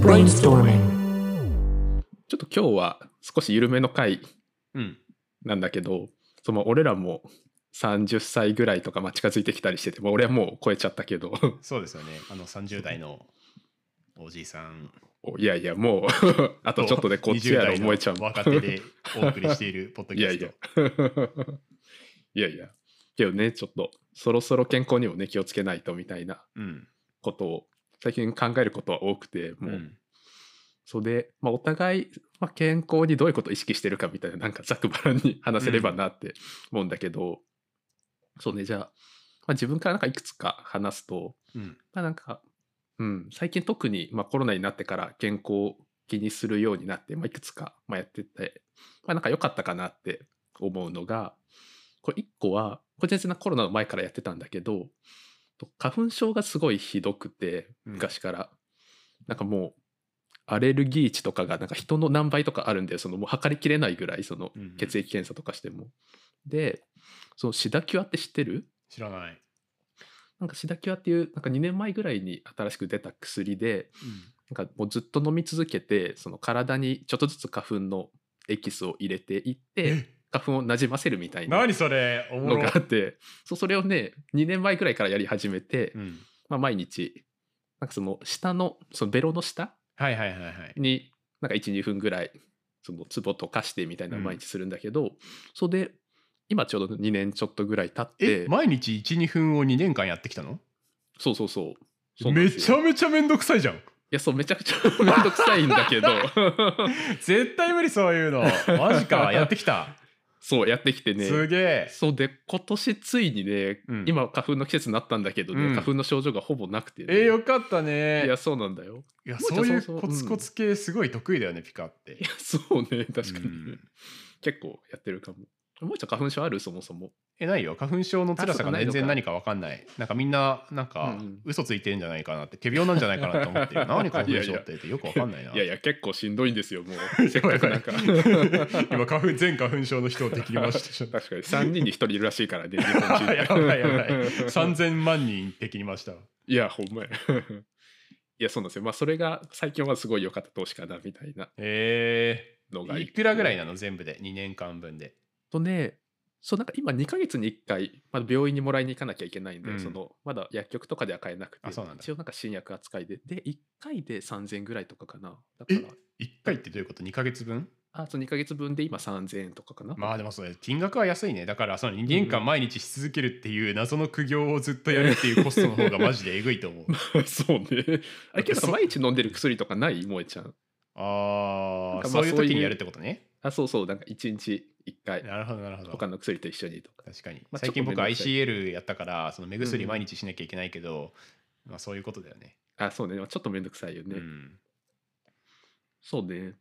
Brainstorming. ちょっと今日は少し緩めの回うん。なんだけどその俺らも30歳ぐらいとかまあ近づいてきたりしてて、まあ、俺はもう超えちゃったけどそうですよね。あの30代のおじいさんいやいやもう あとちょっとでこっちやろ20思えちゃう若手でお送りしているポッドキャスいやいやト。いやいやけどねちょっとそろそろ健康にもね気をつけないとみたいなうん。ことを最近考えることは多くてもう、うん。それで、まあ、お互い、まあ、健康にどういうことを意識してるかみたいななんかざくばらんに話せればなって思うんだけど、そうねじゃあ、まあ、自分からなんかいくつか話すと、うん。まあ、なんか、うん、最近特に、まあ、コロナになってから健康を気にするようになって、まあ、いくつか、まあ、やってて、まあ、なんか良かったかなって思うのがこれ1個はこれ全然コロナの前からやってたんだけど花粉症がすごいひどくてうん。昔から、なんかもうアレルギー値とかがなんか人の何倍とかあるんでそのもう測りきれないぐらいそのうんうん。血液検査とかしても。でそのシダキュアって知ってる？知らない。なんかシダキュアっていうなんか2年前ぐらいに新しく出た薬でなんかもうずっと飲み続けてその体にちょっとずつ花粉のエキスを入れていって花粉をなじませるみたいな何それ？のがあってそうそれをね2年前ぐらいからやり始めて、うん。まあ、毎日なんかその下のそのベロの下はいはいはいはい。になんか12分ぐらいそのツボとかしてみたいな毎日するんだけど、それで今ちょうど2年ちょっとぐらい経ってえ、毎日1、2分を2年間やってきたの？そうそうそうめちゃめちゃめんどくさいじゃん。いやそうめちゃくちゃ めんどくさいんだけど 絶対無理そういうの。マジか。やってきた。そうやってきてね。すげえ。そうで今年ついにね、うん。今花粉の季節になったんだけどね、うん。花粉の症状がほぼなくて、ね。えー、よかったね。いやそうなんだよ。いやそういうコツコツ系すごい得意だよね、ピカって。い。やそうね確かに。ね、うん。結構やってるかももうちゃん花粉症ある？そもそも。えないよ。花粉症の辛さが全然何か分かんない。なんかみんななんか嘘ついてるんじゃないかなって仮病なんじゃないかなと思ってる。何花粉症って言ってよく分かんないな。いやいや結構しんどいんですよもう。せっかくなんか。今花粉全花粉症の人を敵に回してしまっ確かに。3人に1人いるらしいからね日本人。たやばいやばい。3000万人敵に回したいやほんまや。いやそうなんですよ。まあそれが最近はすごい良かった投資かなみたいなえのがー、いくらぐらいなの？全部で。2年間分でとねそうなんか今2ヶ月に1回、まだ病院にもらいに行かなきゃいけないんで、うん。そのまだ薬局とかでは買えなくてあそうなんだ。一応なんか新薬扱いで。で1回で3000円ぐらいとかかな。だからえ1回ってどういうこと？2ヶ月分？あそう2ヶ月分で今3000円とかかな、まあでもそれ金額は安いね。だからその2年間毎日し続けるっていう謎の苦行をずっとやるっていうコストの方がマジでえぐいと思う。そうね。あれけどそう毎日飲んでる薬とかない？萌えちゃん。ああなんかまあそういうそういう時にやるってことね。あそうそう。なんか1日1回。なるほどなるほど。他の薬と一緒にとか。確かに、まあ最近僕 ICL やったからその目薬うん。毎日しなきゃいけないけど、まあそういうことだよね。あそうね。ちょっとめんどくさいよね、うん。そうね。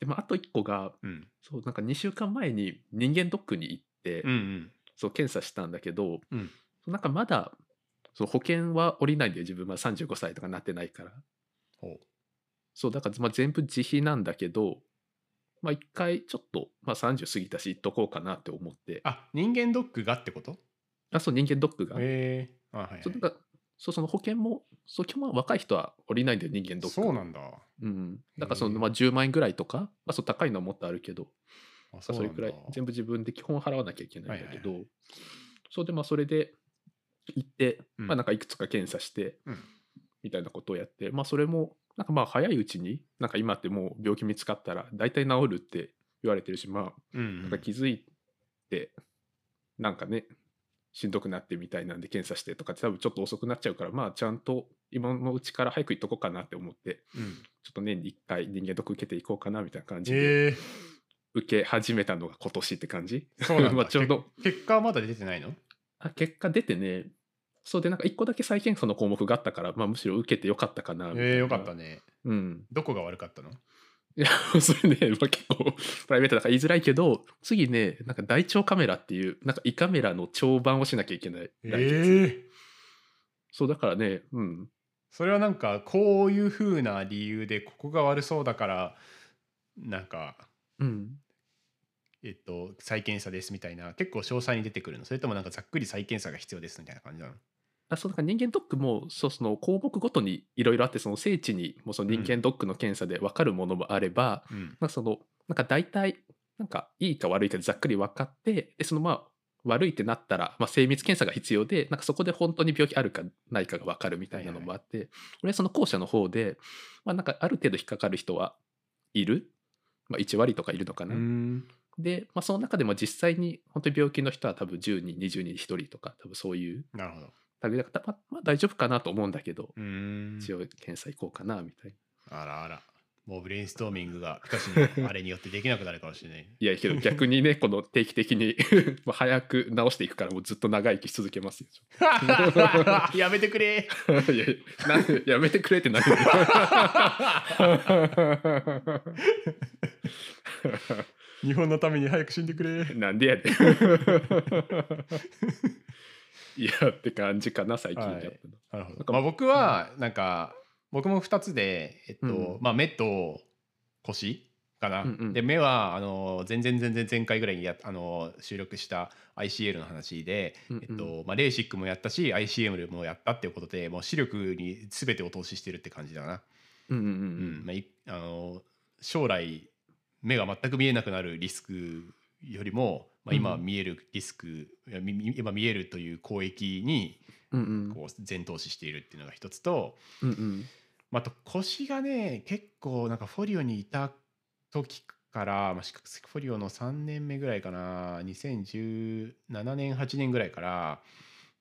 でもあと1個がうん。そうなんか2週間前に人間ドックに行って、うんうん。そう検査したんだけど、うん。なんかまだそう保険は下りないんで自分は35歳とかなってないから。ほそうだからまあ全部自費なんだけどまあ一回ちょっと、まあ、30過ぎたし行っとこうかなって思って。あ人間ドックがってこと？あそう人間ドックが、へえ。あはい、はい。そうなんかそうその保険もそう基本は若い人は降りないんだよ人間ドック。そうなんだ。うん、だからその、まあ、10万円ぐらいとか、まあ、そう高いのはもっとあるけど。あそれくらい全部自分で基本払わなきゃいけないんだけど、はい。そうでまあそれで行って、うん。まあなんかいくつか検査して、うん。みたいなことをやってまあそれもなんかまあ早いうちになんか今ってもう病気見つかったら大体治るって言われてるしまあうんなんか気づいてなんかねしんどくなってみたいなんで検査してとかって多分ちょっと遅くなっちゃうからまあちゃんと今のうちから早く行っとこうかなって思ってうん。ちょっと年に1回人間ドック受けていこうかなみたいな感じで受け始めたのが今年って感じ。そうなんだ。まあちょうどけ結果はまだ出てないの？あ結果出てねそうでなんか1個だけ再検査の項目があったから、まあ、むしろ受けてよかったかなみたいな。えー、よかったね。うん。どこが悪かったの？いや それね、まあ、結構プライベートだから言いづらいけど次ねなんか大腸カメラっていうなんか胃カメラの腸板をしなきゃいけない来月えそうだからねうん。それはなんかこういう風な理由でここが悪そうだからなんかうん。えっと再検査ですみたいな結構詳細に出てくるの。それともなんかざっくり再検査が必要ですみたいな感じなの？あそうなんか人間ドックもそうその項目ごとにいろいろあってその精緻にもうその人間ドックの検査で分かるものもあれば、うん。まあ、そのなんか大体なんかいいか悪いかでざっくり分かってでそのまあ悪いってなったら、まあ、精密検査が必要でなんかそこで本当に病気あるかないかが分かるみたいなのもあって、俺はその後者の方で、まあ、なんかある程度引っかかる人はいる、まあ、1割とかいるのかな？うん。で、まあ、その中でも実際に本当に病気の人は多分10人20人1人とか多分そういうなるほど類だから、まあまあ、大丈夫かなと思うんだけど、うん一応検査行こうかなみたいな。あらあらもうブレインストーミングがピカシの あれによってできなくなるかもしれないいやけど逆にね この定期的に まあ早く直していくからもうずっと長生きし続けますよ。やめてくれいややめてくれってなる日本のために早く死んでくれなんでやねん。いやって感じかな最近やったの。なるほど、まあ、僕はなんか僕も2つで、えっとうん。まあ、目と腰かな、うんうん。で目はあの全然全然前回ぐらいにやあの収録した ICL の話で、うんうん。えっとまあ、レーシックもやったし ICM もやったっていうことでもう視力に全てを投資してるって感じだな、うんうんううん。ん。まあ、いあの将来目が全く見えなくなるリスクよりも、まあ、今うん。見えるリスク、いやみみ今見えるという攻撃にうんうん。こう全投資しているっていうのが一つと、うんうん。まあ、あと腰がね結構なんかフォリオにいた時から、まあ、シックスフォリオの3年目ぐらいかな2017年8年ぐらいから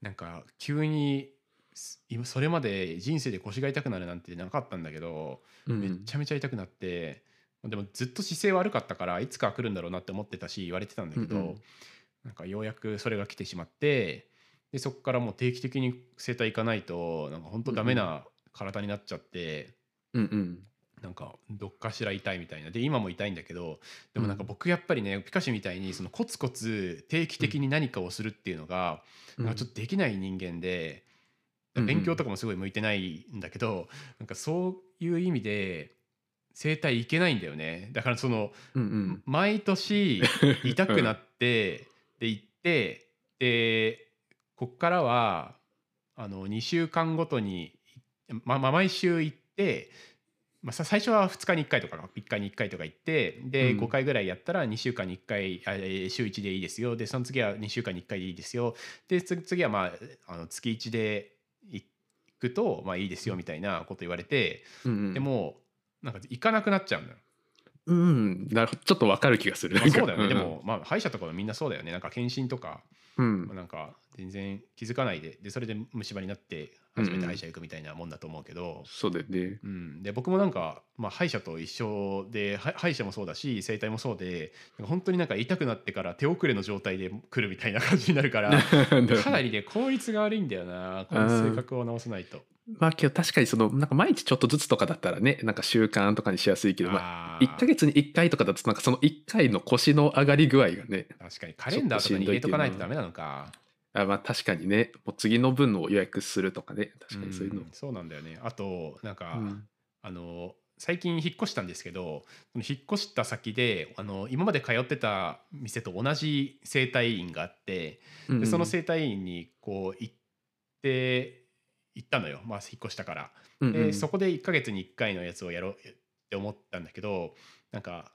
なんか急にす今それまで人生で腰が痛くなるなんてなかったんだけど、うん。めっちゃめちゃ痛くなってでもずっと姿勢悪かったからいつか来るんだろうなって思ってたし言われてたんだけど、うんうん。なんかようやくそれが来てしまってでそこからもう定期的に整体行かないとなんか本当ダメな体になっちゃって、うんうん。なんかどっかしら痛いみたいな。で今も痛いんだけどでもなんか僕やっぱりねピカシみたいにそのコツコツ定期的に何かをするっていうのが、うん。なんかちょっとできない人間で、うんうん勉強とかもすごい向いてないんだけどなんかそういう意味で整体行けないんだよね。だからそのうんうん。毎年痛くなって で行ってでこっからはあの2週間ごとに、ままあ、毎週行って、まあ、さ最初は2日に1回とか1回に1回とか行ってで、うん。5回ぐらいやったら2週間に1回あえー週1でいいですよ。でその次は2週間に1回でいいですよ。でつ次はまああの月1で行くとまあいいですよみたいなこと言われて、うんうん。でもなんか行かなくなっちゃうんだよ。うん。なるほどちょっとわかる気がする。まあ、そうだよね、んでも、まあ、歯医者とかはみんなそうだよね。なんか検診とか、うん。まあなんか全然気づかないででそれで虫歯になって初めて歯医者行くみたいなもんだと思うけど、そうだよね。うん。で僕もなんか、まあ、歯医者と一緒では歯医者もそうだし整体もそうで本当になんか痛くなってから手遅れの状態で来るみたいな感じになるから かなりね効率が悪いんだよなこの性格を直さないと。まあけど確かにそのなんか毎日ちょっとずつとかだったらねなんか習慣とかにしやすいけど、まあ、あー。1ヶ月に1回とかだとなんかその1回の腰の上がり具合がね確かに。カレンダーとかに入れとかないとダメなのか。あまあ確かにね。もう次の分を予約するとかね。確かにそういうの。んそうなんだよね。あとなんか、うん。あの最近引っ越したんですけどその引っ越した先であの今まで通ってた店と同じ整体院があってでその整体院にこう行って行ったのよ、まあ、引っ越したから。うんうんでそこで1ヶ月に1回のやつをやろうって思ったんだけどなんか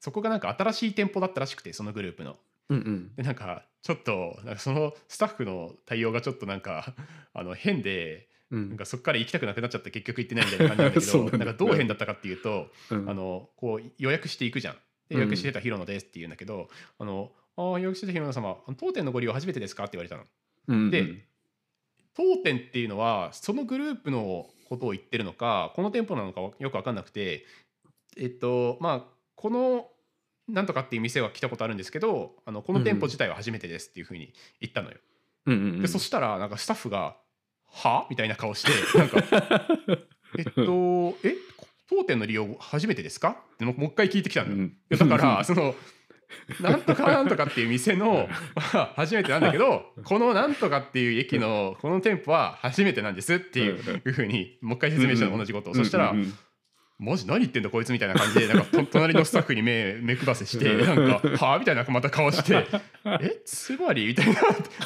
そこがなんか新しい店舗だったらしくてそのグループの。うんうんでなんかちょっとなんかそのスタッフの対応がちょっとなんか あの変でうんなんかそこから行きたくなくなっちゃって結局行ってないみたいな感じなんだけど なんかどう変だったかっていうと、うんあのこう予約していくじゃん。で予約してたヒロノですって言うんだけど「あのあー予約してたヒロノ様当店のご利用初めてですか?」って言われたの。うんうんで当店っていうのはそのグループのことを言ってるのかこの店舗なのかよく分かんなくてえっとまあこのなんとかっていう店は来たことあるんですけどあのこの店舗自体は初めてですっていうふうに言ったのよ。うんうんうんでそしたらなんかスタッフが「は?」みたいな顔して なんか「えっとえ？当店の利用初めてですか?」ってもう一回聞いてきたのよ。うんだから その なんとかなんとかっていう店のまあ 初めてなんだけどこのなんとかっていう駅のこの店舗は初めてなんですっていうふうにもう一回説明したの同じことを。そしたらマジ何言ってんだこいつみたいな感じでなんかと 隣のスタッフに目 目配せしてなんか「はあ?」みたいなまた顔して 「え？つまり?」みたいな。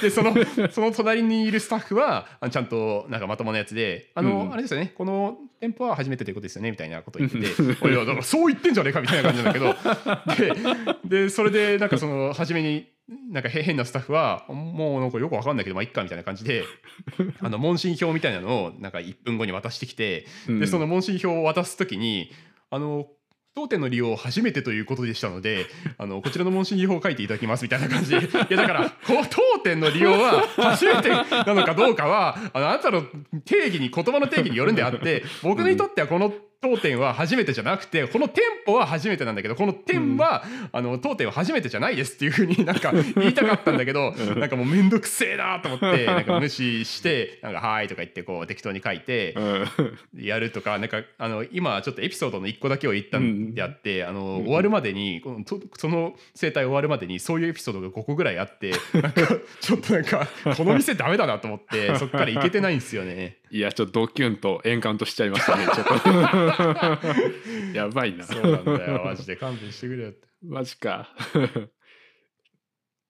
でそのその隣にいるスタッフはちゃんとなんかまともなやつで「あの、うん。あれですよねこの店舗は初めてということですよね」みたいなこと言ってて「いやだからそう言ってんじゃねえか」みたいな感じなんだけど。ででそれでなんかその初めになんかへ変なスタッフはもうなんかよくわかんないけどまあいっかみたいな感じで あの問診票みたいなのをなんか1分後に渡してきてうん。でその問診票を渡すときにあの当店の利用初めてということでしたのであのこちらの問診票を書いていただきますみたいな感じで。いやだからこう当店の利用は初めてなのかどうかはあのあなたの定義に言葉の定義によるんであって僕にとってはこの当店は初めてじゃなくてこの店舗は初めてなんだけどこの店は、あの当店は初めてじゃないですっていうふうになんか言いたかったんだけどうん。なんかもうめんどくせえなと思って なんか無視して「なんかはーい」とか言ってこう適当に書いてうん。やるとかなんかあの今ちょっとエピソードの1個だけを言ったん。であって、あの終わるまでにこのとその生態終わるまでにそういうエピソードが5個ぐらいあってなんかちょっとなんかこの店ダメだなと思ってそっから行けてないんですよね。いやちょっとドキュンとエンカウントしちゃいましたね ちょっと。やばいな。そうなんだよ。マジで勘弁してくれよって。マジか。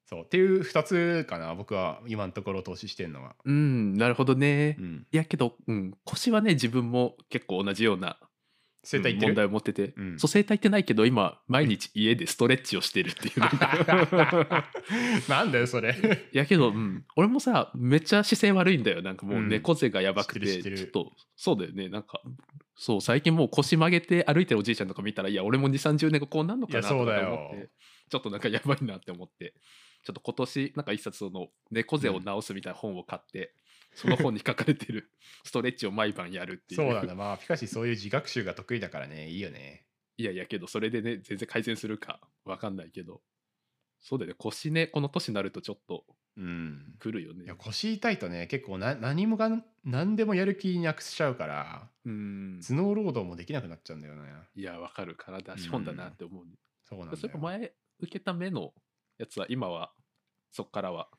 そうっていう2つかな僕は今のところ投資してるのは。うんなるほどね、うん、いやけど、うん、腰はね自分も結構同じような生態行ってる？問題を持ってて、うん。そう整体ってないけど今毎日家でストレッチをしてるっていう なんだよそれ。いやけど、うん、俺もさめっちゃ姿勢悪いんだよ。なんかもううん。猫背がやばくて、ちょっと。そうだよね。なんかそう最近もう腰曲げて歩いてるおじいちゃんとか見たらいや俺も2 3 0年後こうなんのかなとかいやそうだよ。思ってちょっとなんかやばいなって思って。ちょっと今年なんか一冊その猫背を治すみたいな本を買って、その本に書かれてる ストレッチを毎晩やるっていう。そうなんだ。まあピカシそういう自学習が得意だからね。いいよね。いやいやけどそれでね全然改善するかわかんないけど。そうだよね。腰ねこの年になるとちょっとうん。くるよね。いや腰痛いとね結構な何もが何でもやる気なくしちゃうからうん。頭脳労働もできなくなっちゃうんだよね。いやわかる体資本だなって思う、そうなんだよ。それも。前受けた目のやつは今はそっからは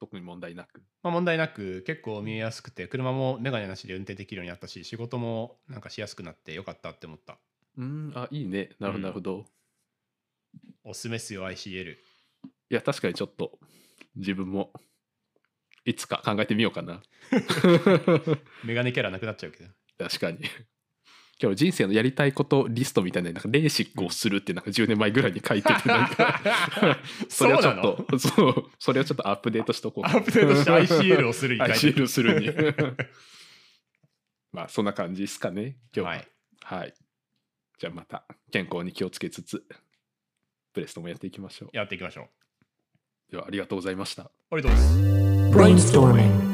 特に問題なくまあ、問題なく結構見えやすくて車もメガネなしで運転できるようになったし仕事もなんかしやすくなってよかったって思った。うんあいいねなるほうんどなるほど、おすすめっすよ ICL。いや確かにちょっと自分もいつか考えてみようかな メガネキャラなくなっちゃうけど。確かに今日人生のやりたいことリストみたいななんかレーシックをするってなんか10年前ぐらいに書いててなんか それをちょっそうなとそうそれをちょっとアップデートしとこうアップデートして ICL をするに ICL するに まあそんな感じですかね今日ははい。はい。じゃあまた健康に気をつけつつプレストもやっていきましょうやっていきましょう。ではありがとうございましたありがとうございます。Brainstorming.